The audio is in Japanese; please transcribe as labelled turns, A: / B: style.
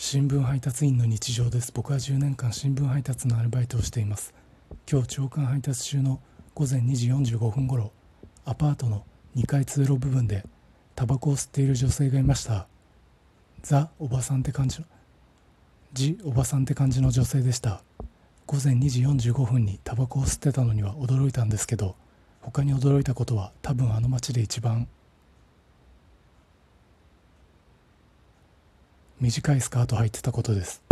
A: 新聞配達員の日常です。僕は10年間新聞配達のアルバイトをしています。今日朝刊配達中の午前2時45分頃アパートの2階通路部分でタバコを吸っている女性がいました。ザ・おばさんって感じのジ・おばさんって感じの女性でした。午前2時45分にタバコを吸ってたのには驚いたんですけど他に驚いたことは多分あの街で一番。短いスカート履いてたことです。